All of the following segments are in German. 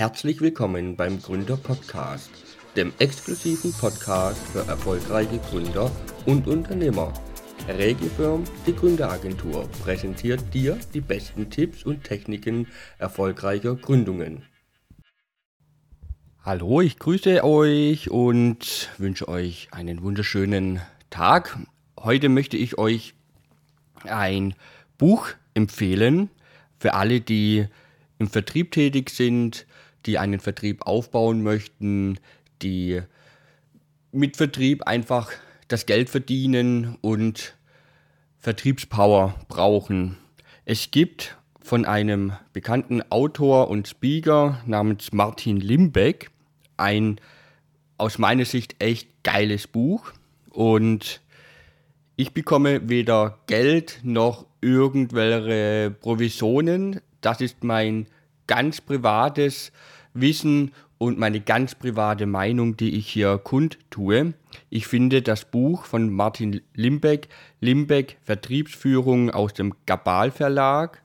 Herzlich willkommen beim Gründer Podcast, dem exklusiven Podcast für erfolgreiche Gründer und Unternehmer. Regifirm, die Gründeragentur, präsentiert dir die besten Tipps und Techniken erfolgreicher Gründungen. Hallo, ich grüße euch und wünsche euch einen wunderschönen Tag. Heute möchte ich euch ein Buch empfehlen für alle, die im Vertrieb tätig sind, die einen Vertrieb aufbauen möchten, die mit Vertrieb einfach das Geld verdienen und Vertriebspower brauchen. Es gibt von einem bekannten Autor und Speaker namens Martin Limbeck ein aus meiner Sicht echt geiles Buch und ich bekomme weder Geld noch irgendwelche Provisionen. Das ist mein ganz privates Wissen und meine ganz private Meinung, die ich hier kundtue. Ich finde das Buch von Martin Limbeck, Limbeck Vertriebsführung aus dem Gabal Verlag,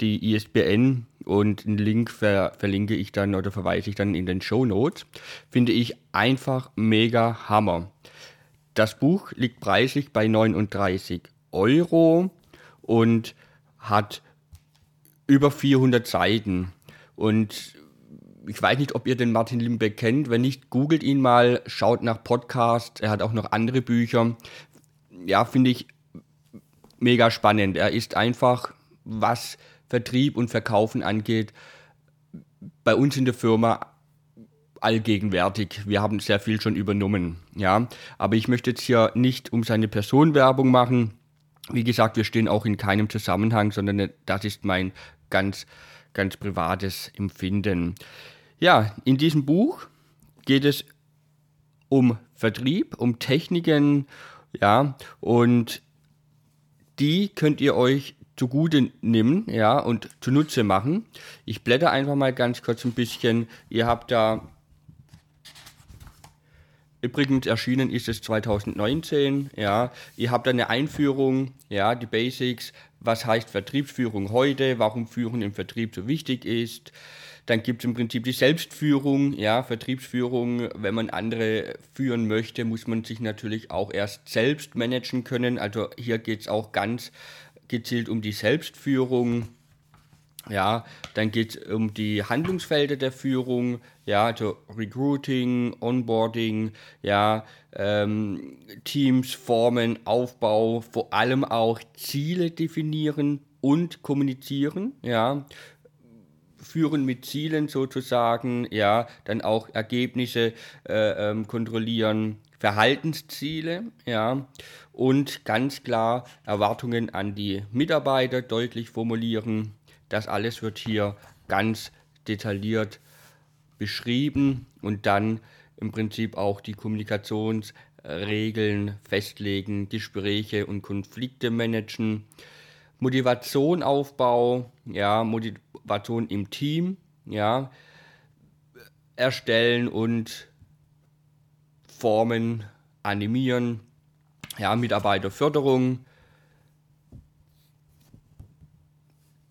die ISBN und einen Link ver verlinke ich dann oder verweise ich dann in den Show Notes, finde ich einfach mega Hammer. Das Buch liegt preislich bei 39 Euro und hat über 400 Seiten. Und ich weiß nicht, ob ihr den Martin Limbeck kennt. Wenn nicht, googelt ihn mal, schaut nach Podcast. Er hat auch noch andere Bücher. Ja, finde ich mega spannend. Er ist einfach, was Vertrieb und Verkaufen angeht, bei uns in der Firma allgegenwärtig. Wir haben sehr viel schon übernommen. Ja, aber ich möchte jetzt hier nicht um seine Person Werbung machen. Wie gesagt, wir stehen auch in keinem Zusammenhang, sondern das ist mein ganz, ganz privates Empfinden. Ja, in diesem Buch geht es um Vertrieb, um Techniken, ja, und die könnt ihr euch zugute nehmen, ja, und zunutze machen. Ich blätter einfach mal ganz kurz ein bisschen. Ihr habt da Übrigens erschienen ist es 2019, ja. Ihr habt da eine Einführung, ja, die Basics, was heißt Vertriebsführung heute, warum Führung im Vertrieb so wichtig ist. Dann gibt es im Prinzip die Selbstführung, ja, Vertriebsführung. Wenn man andere führen möchte, muss man sich natürlich auch erst selbst managen können. Also hier geht es auch ganz gezielt um die Selbstführung. Ja, dann geht es um die Handlungsfelder der Führung, ja, also Recruiting, Onboarding, ja, ähm, Teams formen, Aufbau, vor allem auch Ziele definieren und kommunizieren, ja, führen mit Zielen sozusagen, ja, dann auch Ergebnisse äh, ähm, kontrollieren, Verhaltensziele, ja, und ganz klar Erwartungen an die Mitarbeiter deutlich formulieren. Das alles wird hier ganz detailliert beschrieben und dann im Prinzip auch die Kommunikationsregeln festlegen, Gespräche und Konflikte managen, Motivation Aufbau, ja, Motivation im Team, ja, erstellen und formen, animieren, ja, Mitarbeiterförderung,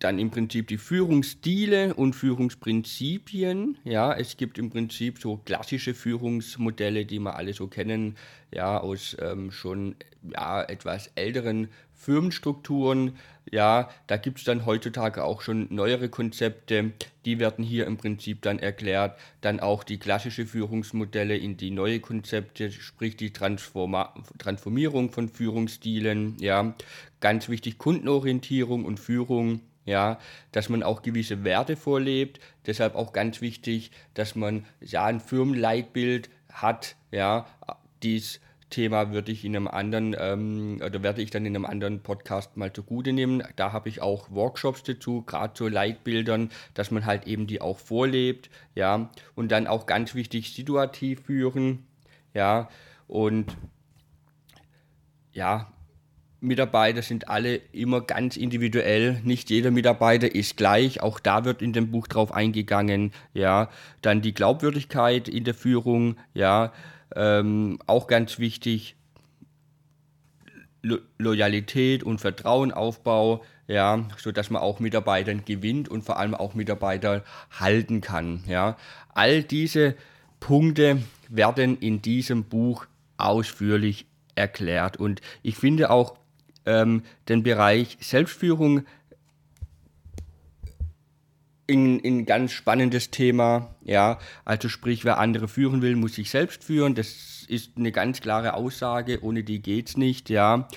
dann im Prinzip die Führungsstile und Führungsprinzipien. Ja, es gibt im Prinzip so klassische Führungsmodelle, die wir alle so kennen, ja, aus ähm, schon ja, etwas älteren Firmenstrukturen. Ja, da gibt es dann heutzutage auch schon neuere Konzepte, die werden hier im Prinzip dann erklärt. Dann auch die klassische Führungsmodelle in die neue Konzepte, sprich die Transforma Transformierung von Führungsstilen. Ja, ganz wichtig Kundenorientierung und Führung ja, dass man auch gewisse Werte vorlebt. Deshalb auch ganz wichtig, dass man ja ein Firmenleitbild hat. Ja, dies Thema würde ich in einem anderen ähm, oder werde ich dann in einem anderen Podcast mal zugute nehmen. Da habe ich auch Workshops dazu, gerade zu Leitbildern, dass man halt eben die auch vorlebt, ja, und dann auch ganz wichtig situativ führen, ja, und ja, Mitarbeiter sind alle immer ganz individuell. Nicht jeder Mitarbeiter ist gleich. Auch da wird in dem Buch drauf eingegangen. Ja, dann die Glaubwürdigkeit in der Führung. Ja, ähm, auch ganz wichtig. Lo Loyalität und Vertrauenaufbau, ja, so dass man auch Mitarbeitern gewinnt und vor allem auch Mitarbeiter halten kann, ja. All diese Punkte werden in diesem Buch ausführlich erklärt und ich finde auch ähm, den Bereich Selbstführung ein, ein ganz spannendes Thema. Ja, also sprich, wer andere führen will, muss sich selbst führen. Das ist eine ganz klare Aussage. Ohne die geht's nicht. Ja.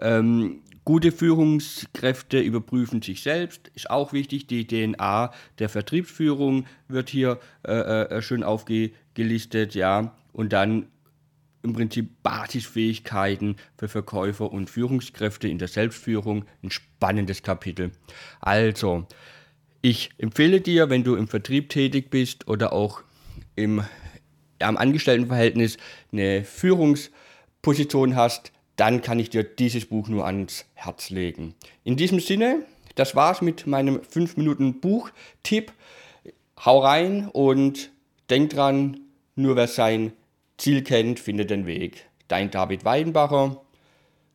Ähm, gute Führungskräfte überprüfen sich selbst, ist auch wichtig. Die DNA der Vertriebsführung wird hier äh, äh, schön aufgelistet, ja. Und dann im Prinzip Basisfähigkeiten für Verkäufer und Führungskräfte in der Selbstführung. Ein spannendes Kapitel. Also, ich empfehle dir, wenn du im Vertrieb tätig bist oder auch im am Angestelltenverhältnis eine Führungsposition hast, dann kann ich dir dieses Buch nur ans Herz legen. In diesem Sinne, das war's mit meinem 5 Minuten Buch-Tipp. Hau rein und denk dran, nur wer sein Ziel kennt, findet den Weg. Dein David Weidenbacher,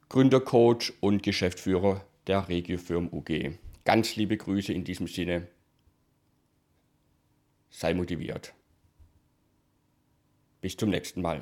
Gründercoach und Geschäftsführer der Regiofirm UG. Ganz liebe Grüße in diesem Sinne. Sei motiviert. Bis zum nächsten Mal.